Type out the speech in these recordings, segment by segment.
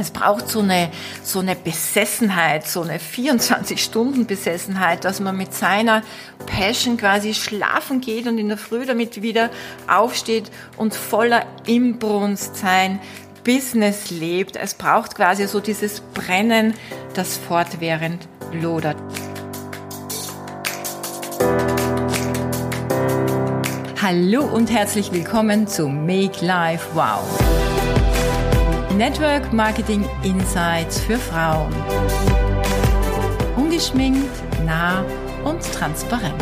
Es braucht so eine, so eine Besessenheit, so eine 24-Stunden-Besessenheit, dass man mit seiner Passion quasi schlafen geht und in der Früh damit wieder aufsteht und voller Imbrunst sein Business lebt. Es braucht quasi so dieses Brennen, das fortwährend lodert. Hallo und herzlich willkommen zu Make Life Wow. Network Marketing Insights für Frauen. Ungeschminkt, nah und transparent.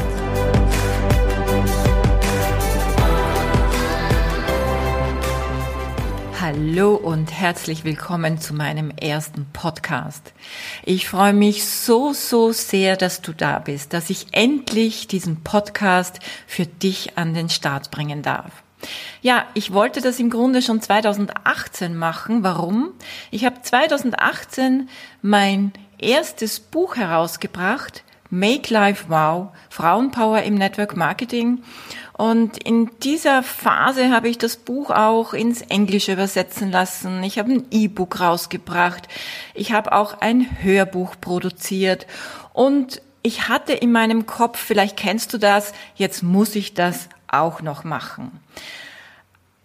Hallo und herzlich willkommen zu meinem ersten Podcast. Ich freue mich so, so sehr, dass du da bist, dass ich endlich diesen Podcast für dich an den Start bringen darf. Ja, ich wollte das im Grunde schon 2018 machen. Warum? Ich habe 2018 mein erstes Buch herausgebracht, Make Life Wow, Frauenpower im Network Marketing. Und in dieser Phase habe ich das Buch auch ins Englische übersetzen lassen. Ich habe ein E-Book rausgebracht. Ich habe auch ein Hörbuch produziert. Und ich hatte in meinem Kopf, vielleicht kennst du das, jetzt muss ich das auch noch machen.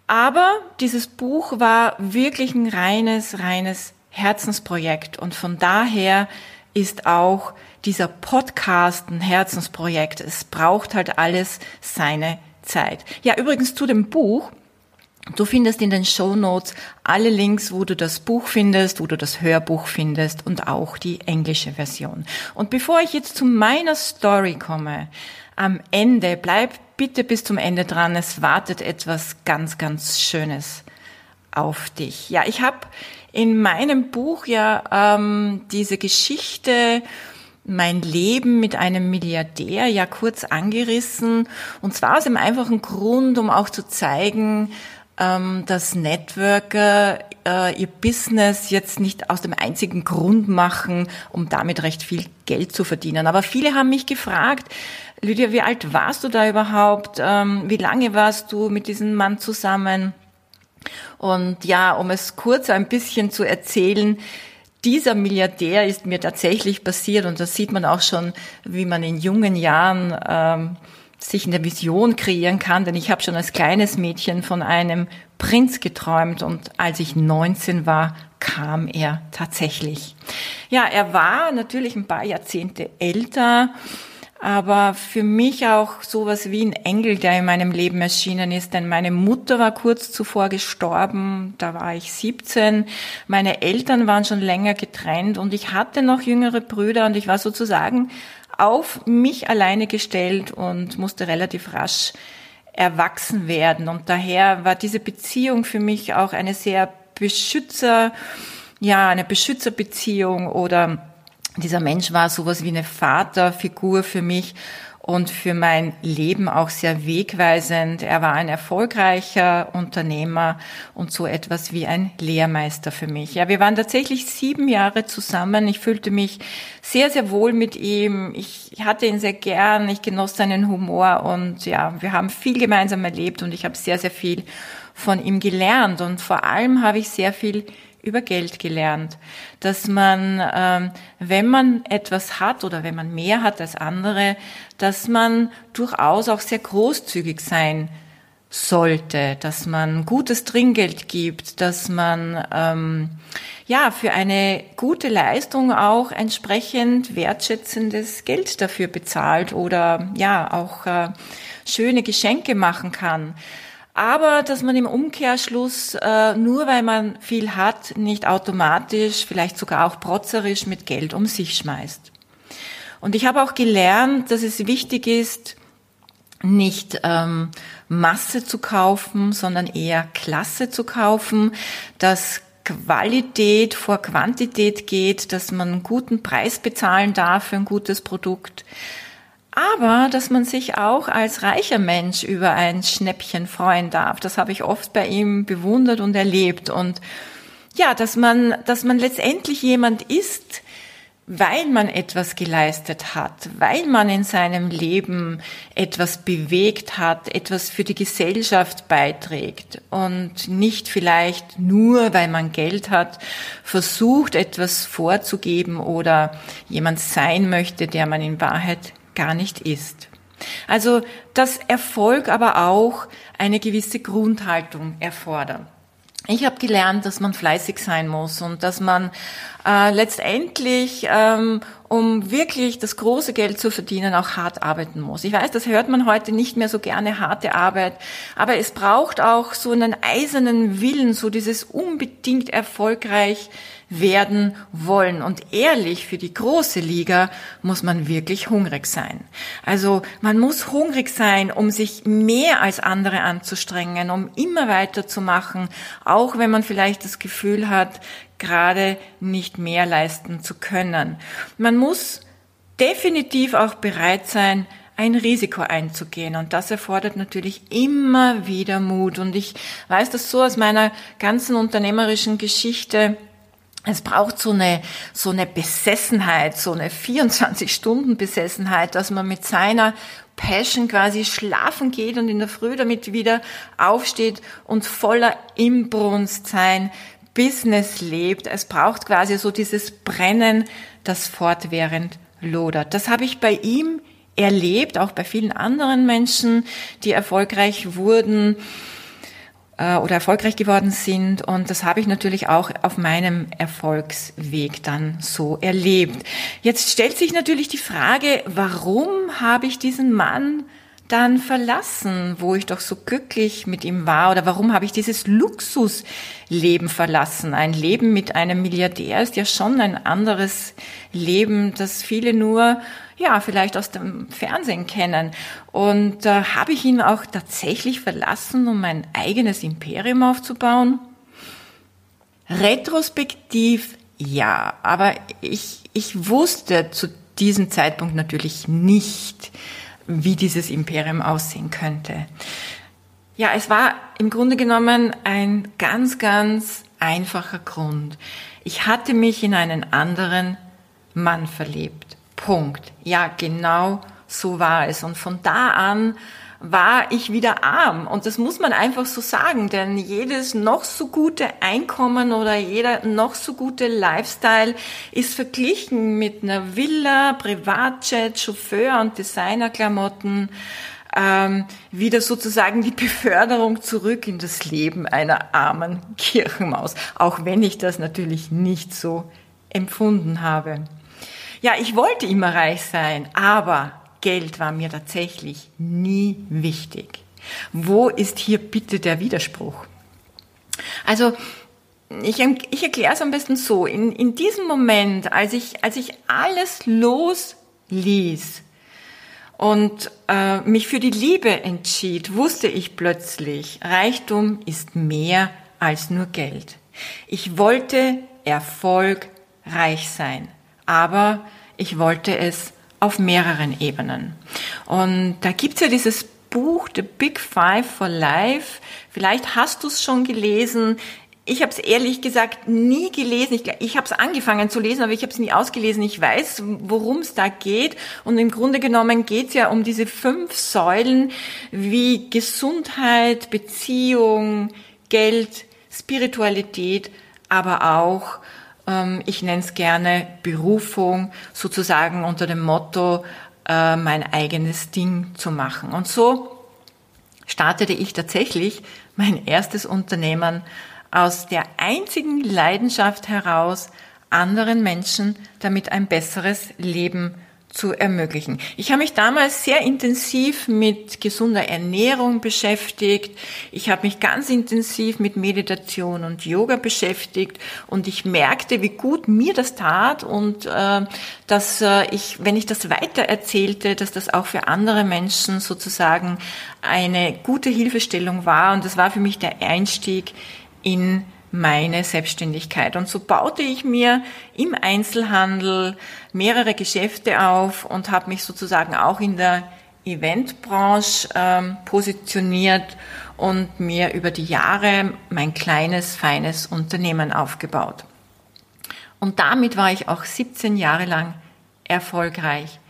Aber dieses Buch war wirklich ein reines, reines Herzensprojekt und von daher ist auch dieser Podcast ein Herzensprojekt. Es braucht halt alles seine Zeit. Ja, übrigens zu dem Buch. Du findest in den Show Notes alle Links, wo du das Buch findest, wo du das Hörbuch findest und auch die englische Version. Und bevor ich jetzt zu meiner Story komme, am Ende, bleib bitte bis zum Ende dran. Es wartet etwas ganz, ganz Schönes auf dich. Ja, ich habe in meinem Buch ja ähm, diese Geschichte mein Leben mit einem Milliardär ja kurz angerissen. Und zwar aus dem einfachen Grund, um auch zu zeigen, dass Networker äh, ihr Business jetzt nicht aus dem einzigen Grund machen, um damit recht viel Geld zu verdienen. Aber viele haben mich gefragt, Lydia, wie alt warst du da überhaupt? Ähm, wie lange warst du mit diesem Mann zusammen? Und ja, um es kurz ein bisschen zu erzählen, dieser Milliardär ist mir tatsächlich passiert und das sieht man auch schon, wie man in jungen Jahren ähm, sich eine Vision kreieren kann, denn ich habe schon als kleines Mädchen von einem Prinz geträumt und als ich 19 war, kam er tatsächlich. Ja, er war natürlich ein paar Jahrzehnte älter, aber für mich auch sowas wie ein Engel, der in meinem Leben erschienen ist, denn meine Mutter war kurz zuvor gestorben, da war ich 17, meine Eltern waren schon länger getrennt und ich hatte noch jüngere Brüder und ich war sozusagen auf mich alleine gestellt und musste relativ rasch erwachsen werden. Und daher war diese Beziehung für mich auch eine sehr Beschützer, ja, eine Beschützerbeziehung oder dieser Mensch war sowas wie eine Vaterfigur für mich und für mein Leben auch sehr wegweisend. Er war ein erfolgreicher Unternehmer und so etwas wie ein Lehrmeister für mich. Ja, wir waren tatsächlich sieben Jahre zusammen. Ich fühlte mich sehr, sehr wohl mit ihm. Ich hatte ihn sehr gern. Ich genoss seinen Humor und ja, wir haben viel gemeinsam erlebt und ich habe sehr, sehr viel von ihm gelernt und vor allem habe ich sehr viel über Geld gelernt, dass man, ähm, wenn man etwas hat oder wenn man mehr hat als andere, dass man durchaus auch sehr großzügig sein sollte, dass man gutes Trinkgeld gibt, dass man ähm, ja für eine gute Leistung auch entsprechend wertschätzendes Geld dafür bezahlt oder ja auch äh, schöne Geschenke machen kann aber dass man im Umkehrschluss äh, nur weil man viel hat, nicht automatisch, vielleicht sogar auch protzerisch mit Geld um sich schmeißt. Und ich habe auch gelernt, dass es wichtig ist, nicht ähm, Masse zu kaufen, sondern eher Klasse zu kaufen, dass Qualität vor Quantität geht, dass man einen guten Preis bezahlen darf für ein gutes Produkt, aber dass man sich auch als reicher Mensch über ein Schnäppchen freuen darf. Das habe ich oft bei ihm bewundert und erlebt. Und ja, dass man, dass man letztendlich jemand ist, weil man etwas geleistet hat, weil man in seinem Leben etwas bewegt hat, etwas für die Gesellschaft beiträgt und nicht vielleicht nur, weil man Geld hat, versucht etwas vorzugeben oder jemand sein möchte, der man in Wahrheit gar nicht ist. Also, dass Erfolg aber auch eine gewisse Grundhaltung erfordert. Ich habe gelernt, dass man fleißig sein muss und dass man äh, letztendlich, ähm, um wirklich das große Geld zu verdienen, auch hart arbeiten muss. Ich weiß, das hört man heute nicht mehr so gerne, harte Arbeit, aber es braucht auch so einen eisernen Willen, so dieses unbedingt erfolgreich werden wollen. Und ehrlich, für die große Liga muss man wirklich hungrig sein. Also man muss hungrig sein, um sich mehr als andere anzustrengen, um immer weiterzumachen, auch wenn man vielleicht das Gefühl hat, gerade nicht mehr leisten zu können. Man muss definitiv auch bereit sein, ein Risiko einzugehen. Und das erfordert natürlich immer wieder Mut. Und ich weiß das so aus meiner ganzen unternehmerischen Geschichte, es braucht so eine, so eine Besessenheit, so eine 24-Stunden-Besessenheit, dass man mit seiner Passion quasi schlafen geht und in der Früh damit wieder aufsteht und voller Imbrunstsein Business lebt. Es braucht quasi so dieses Brennen, das fortwährend lodert. Das habe ich bei ihm erlebt, auch bei vielen anderen Menschen, die erfolgreich wurden äh, oder erfolgreich geworden sind. Und das habe ich natürlich auch auf meinem Erfolgsweg dann so erlebt. Jetzt stellt sich natürlich die Frage, warum habe ich diesen Mann dann verlassen, wo ich doch so glücklich mit ihm war? Oder warum habe ich dieses Luxusleben verlassen? Ein Leben mit einem Milliardär ist ja schon ein anderes Leben, das viele nur ja, vielleicht aus dem Fernsehen kennen. Und äh, habe ich ihn auch tatsächlich verlassen, um mein eigenes Imperium aufzubauen? Retrospektiv ja, aber ich, ich wusste zu diesem Zeitpunkt natürlich nicht, wie dieses Imperium aussehen könnte. Ja, es war im Grunde genommen ein ganz, ganz einfacher Grund. Ich hatte mich in einen anderen Mann verliebt. Punkt. Ja, genau so war es. Und von da an war ich wieder arm. Und das muss man einfach so sagen, denn jedes noch so gute Einkommen oder jeder noch so gute Lifestyle ist verglichen mit einer Villa, Privatjet, Chauffeur und Designerklamotten ähm, wieder sozusagen die Beförderung zurück in das Leben einer armen Kirchenmaus, auch wenn ich das natürlich nicht so empfunden habe. Ja, ich wollte immer reich sein, aber Geld war mir tatsächlich nie wichtig. Wo ist hier bitte der Widerspruch? Also, ich, ich erkläre es am besten so. In, in diesem Moment, als ich, als ich alles losließ und äh, mich für die Liebe entschied, wusste ich plötzlich, Reichtum ist mehr als nur Geld. Ich wollte erfolgreich sein aber ich wollte es auf mehreren Ebenen. Und da gibt's ja dieses Buch The Big Five for Life. Vielleicht hast du es schon gelesen. Ich habe es ehrlich gesagt nie gelesen. Ich, ich habe es angefangen zu lesen, aber ich habe es nie ausgelesen. Ich weiß, worum es da geht. Und im Grunde genommen geht es ja um diese fünf Säulen wie Gesundheit, Beziehung, Geld, Spiritualität, aber auch ich nenne es gerne Berufung, sozusagen unter dem Motto, äh, mein eigenes Ding zu machen. Und so startete ich tatsächlich mein erstes Unternehmen aus der einzigen Leidenschaft heraus, anderen Menschen damit ein besseres Leben zu ermöglichen. Ich habe mich damals sehr intensiv mit gesunder Ernährung beschäftigt. Ich habe mich ganz intensiv mit Meditation und Yoga beschäftigt und ich merkte, wie gut mir das tat und äh, dass äh, ich, wenn ich das weiter erzählte, dass das auch für andere Menschen sozusagen eine gute Hilfestellung war und das war für mich der Einstieg in meine Selbstständigkeit. Und so baute ich mir im Einzelhandel mehrere Geschäfte auf und habe mich sozusagen auch in der Eventbranche ähm, positioniert und mir über die Jahre mein kleines, feines Unternehmen aufgebaut. Und damit war ich auch 17 Jahre lang erfolgreich.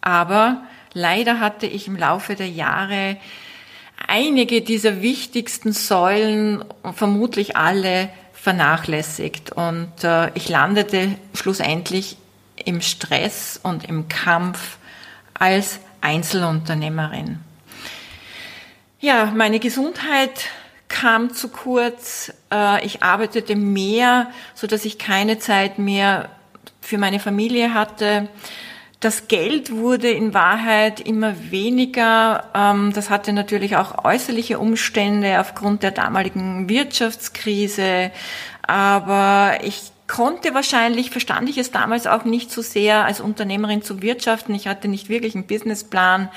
Aber leider hatte ich im Laufe der Jahre einige dieser wichtigsten Säulen, vermutlich alle, vernachlässigt. Und äh, ich landete schlussendlich im Stress und im Kampf als Einzelunternehmerin. Ja, meine Gesundheit kam zu kurz. Äh, ich arbeitete mehr, so dass ich keine Zeit mehr für meine Familie hatte. Das Geld wurde in Wahrheit immer weniger. Ähm, das hatte natürlich auch äußerliche Umstände aufgrund der damaligen Wirtschaftskrise. Aber ich konnte wahrscheinlich, verstand ich es damals auch nicht so sehr als Unternehmerin zu wirtschaften. Ich hatte nicht wirklich einen Businessplan.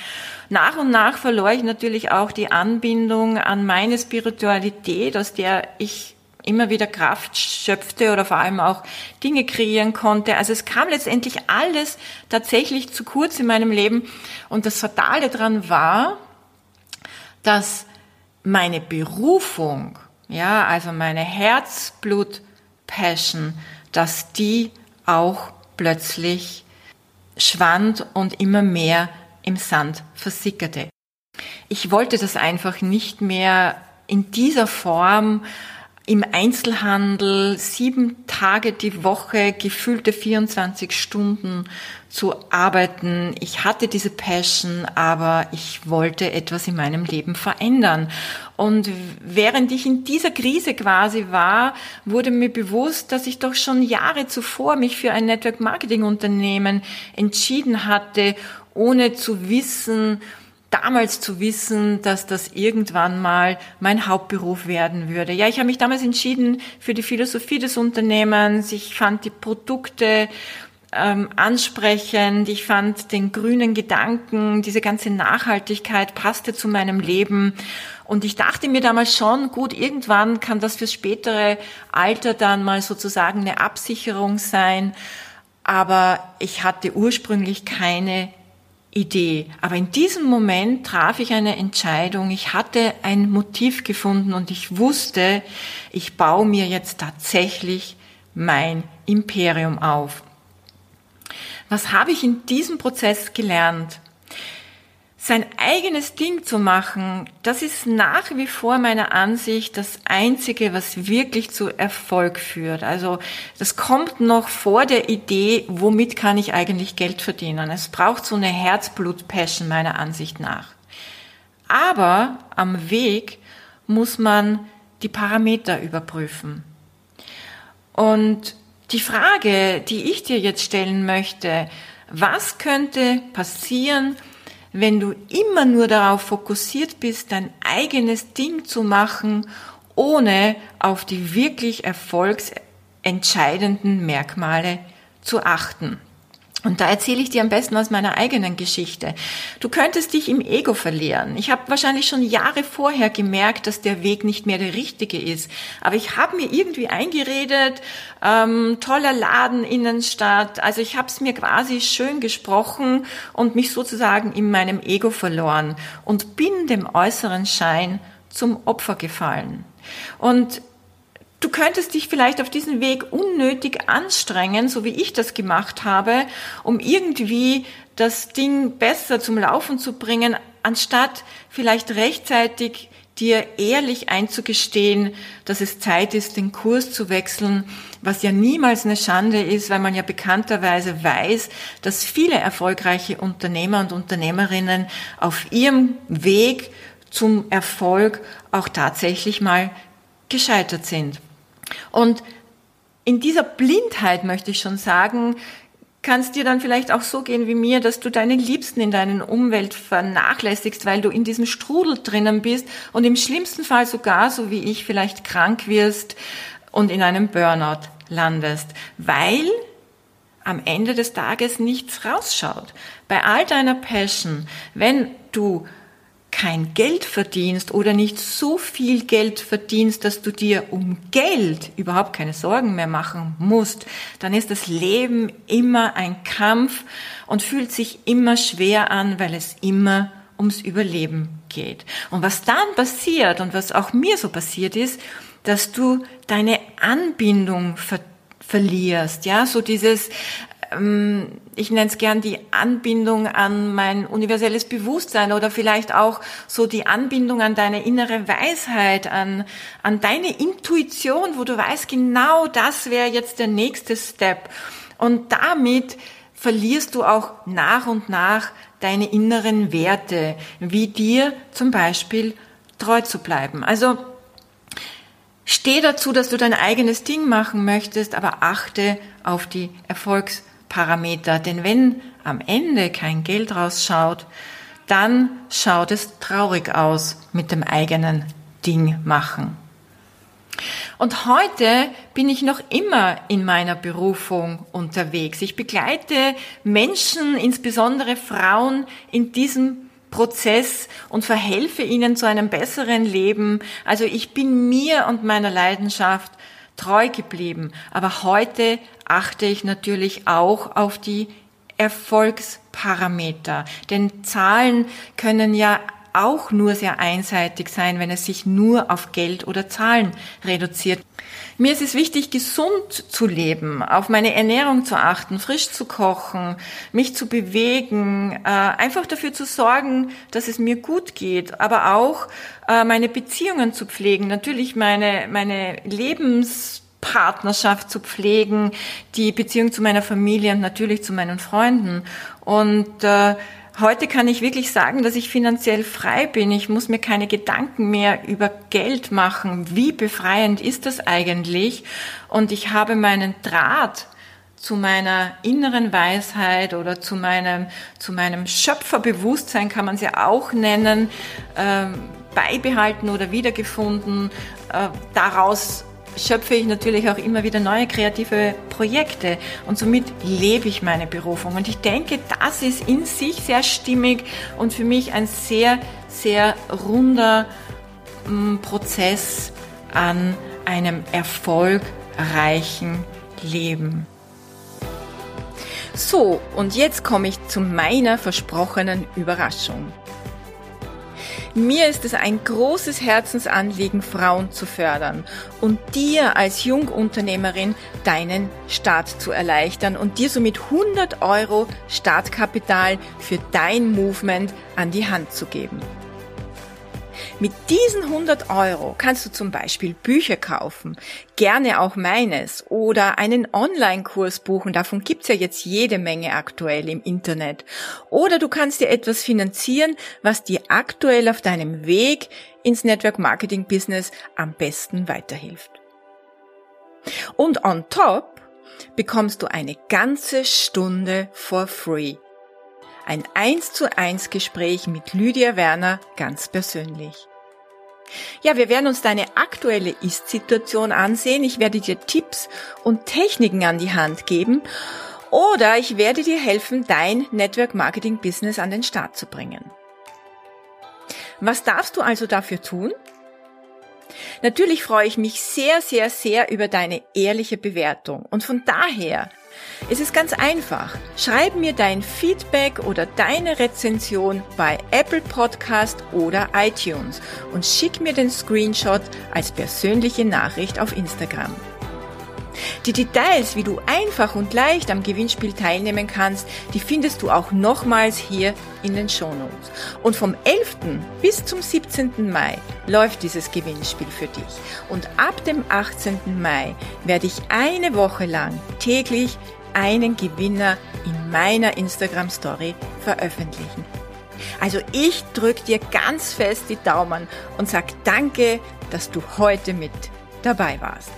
Nach und nach verlor ich natürlich auch die Anbindung an meine Spiritualität, aus der ich immer wieder Kraft schöpfte oder vor allem auch Dinge kreieren konnte. Also es kam letztendlich alles tatsächlich zu kurz in meinem Leben. Und das Fatale daran war, dass meine Berufung, ja, also meine Herzblut Passion, dass die auch plötzlich schwand und immer mehr im Sand versickerte. Ich wollte das einfach nicht mehr in dieser Form im Einzelhandel sieben Tage die Woche, gefühlte 24 Stunden zu arbeiten. Ich hatte diese Passion, aber ich wollte etwas in meinem Leben verändern. Und während ich in dieser Krise quasi war, wurde mir bewusst, dass ich doch schon Jahre zuvor mich für ein Network Marketing Unternehmen entschieden hatte, ohne zu wissen, damals zu wissen, dass das irgendwann mal mein Hauptberuf werden würde. Ja, ich habe mich damals entschieden für die Philosophie des Unternehmens. Ich fand die Produkte ähm, ansprechend. Ich fand den grünen Gedanken, diese ganze Nachhaltigkeit passte zu meinem Leben. Und ich dachte mir damals schon, gut, irgendwann kann das fürs spätere Alter dann mal sozusagen eine Absicherung sein. Aber ich hatte ursprünglich keine Idee. Aber in diesem Moment traf ich eine Entscheidung. Ich hatte ein Motiv gefunden und ich wusste, ich baue mir jetzt tatsächlich mein Imperium auf. Was habe ich in diesem Prozess gelernt? Sein eigenes Ding zu machen, das ist nach wie vor meiner Ansicht das Einzige, was wirklich zu Erfolg führt. Also das kommt noch vor der Idee, womit kann ich eigentlich Geld verdienen. Es braucht so eine Herzblut-Passion meiner Ansicht nach. Aber am Weg muss man die Parameter überprüfen. Und die Frage, die ich dir jetzt stellen möchte, was könnte passieren, wenn du immer nur darauf fokussiert bist, dein eigenes Ding zu machen, ohne auf die wirklich erfolgsentscheidenden Merkmale zu achten. Und da erzähle ich dir am besten aus meiner eigenen Geschichte. Du könntest dich im Ego verlieren. Ich habe wahrscheinlich schon Jahre vorher gemerkt, dass der Weg nicht mehr der richtige ist. Aber ich habe mir irgendwie eingeredet, ähm, toller Laden, Innenstadt. Also ich habe es mir quasi schön gesprochen und mich sozusagen in meinem Ego verloren und bin dem äußeren Schein zum Opfer gefallen. Und Du könntest dich vielleicht auf diesem Weg unnötig anstrengen, so wie ich das gemacht habe, um irgendwie das Ding besser zum Laufen zu bringen, anstatt vielleicht rechtzeitig dir ehrlich einzugestehen, dass es Zeit ist, den Kurs zu wechseln, was ja niemals eine Schande ist, weil man ja bekannterweise weiß, dass viele erfolgreiche Unternehmer und Unternehmerinnen auf ihrem Weg zum Erfolg auch tatsächlich mal gescheitert sind. Und in dieser Blindheit möchte ich schon sagen, kann es dir dann vielleicht auch so gehen wie mir, dass du deine Liebsten in deiner Umwelt vernachlässigst, weil du in diesem Strudel drinnen bist und im schlimmsten Fall sogar, so wie ich, vielleicht krank wirst und in einem Burnout landest, weil am Ende des Tages nichts rausschaut. Bei all deiner Passion, wenn du kein Geld verdienst oder nicht so viel Geld verdienst, dass du dir um Geld überhaupt keine Sorgen mehr machen musst, dann ist das Leben immer ein Kampf und fühlt sich immer schwer an, weil es immer ums Überleben geht. Und was dann passiert und was auch mir so passiert ist, dass du deine Anbindung ver verlierst, ja, so dieses ich nenne es gern die Anbindung an mein universelles Bewusstsein oder vielleicht auch so die Anbindung an deine innere Weisheit, an, an deine Intuition, wo du weißt, genau das wäre jetzt der nächste Step. Und damit verlierst du auch nach und nach deine inneren Werte, wie dir zum Beispiel treu zu bleiben. Also steh dazu, dass du dein eigenes Ding machen möchtest, aber achte auf die Erfolgs Parameter. Denn wenn am Ende kein Geld rausschaut, dann schaut es traurig aus mit dem eigenen Ding machen. Und heute bin ich noch immer in meiner Berufung unterwegs. Ich begleite Menschen, insbesondere Frauen, in diesem Prozess und verhelfe ihnen zu einem besseren Leben. Also ich bin mir und meiner Leidenschaft treu geblieben. Aber heute achte ich natürlich auch auf die Erfolgsparameter. Denn Zahlen können ja auch nur sehr einseitig sein, wenn es sich nur auf Geld oder Zahlen reduziert. Mir ist es wichtig, gesund zu leben, auf meine Ernährung zu achten, frisch zu kochen, mich zu bewegen, äh, einfach dafür zu sorgen, dass es mir gut geht, aber auch äh, meine Beziehungen zu pflegen, natürlich meine, meine Lebens Partnerschaft zu pflegen, die Beziehung zu meiner Familie und natürlich zu meinen Freunden. Und äh, heute kann ich wirklich sagen, dass ich finanziell frei bin. Ich muss mir keine Gedanken mehr über Geld machen. Wie befreiend ist das eigentlich? Und ich habe meinen Draht zu meiner inneren Weisheit oder zu meinem, zu meinem Schöpferbewusstsein kann man es ja auch nennen, äh, beibehalten oder wiedergefunden, äh, daraus schöpfe ich natürlich auch immer wieder neue kreative Projekte und somit lebe ich meine Berufung. Und ich denke, das ist in sich sehr stimmig und für mich ein sehr, sehr runder mm, Prozess an einem erfolgreichen Leben. So, und jetzt komme ich zu meiner versprochenen Überraschung. Mir ist es ein großes Herzensanliegen, Frauen zu fördern und dir als Jungunternehmerin deinen Start zu erleichtern und dir somit 100 Euro Startkapital für dein Movement an die Hand zu geben. Mit diesen 100 Euro kannst du zum Beispiel Bücher kaufen, gerne auch meines, oder einen Online-Kurs buchen, davon gibt's ja jetzt jede Menge aktuell im Internet. Oder du kannst dir etwas finanzieren, was dir aktuell auf deinem Weg ins Network Marketing Business am besten weiterhilft. Und on top bekommst du eine ganze Stunde for free ein 1 zu 1 Gespräch mit Lydia Werner ganz persönlich. Ja, wir werden uns deine aktuelle Ist-Situation ansehen. Ich werde dir Tipps und Techniken an die Hand geben oder ich werde dir helfen, dein Network Marketing Business an den Start zu bringen. Was darfst du also dafür tun? Natürlich freue ich mich sehr, sehr, sehr über deine ehrliche Bewertung und von daher es ist ganz einfach. Schreib mir dein Feedback oder deine Rezension bei Apple Podcast oder iTunes und schick mir den Screenshot als persönliche Nachricht auf Instagram. Die Details, wie du einfach und leicht am Gewinnspiel teilnehmen kannst, die findest du auch nochmals hier in den Shownotes. Und vom 11. bis zum 17. Mai läuft dieses Gewinnspiel für dich. Und ab dem 18. Mai werde ich eine Woche lang täglich einen Gewinner in meiner Instagram Story veröffentlichen. Also ich drücke dir ganz fest die Daumen und sag danke, dass du heute mit dabei warst.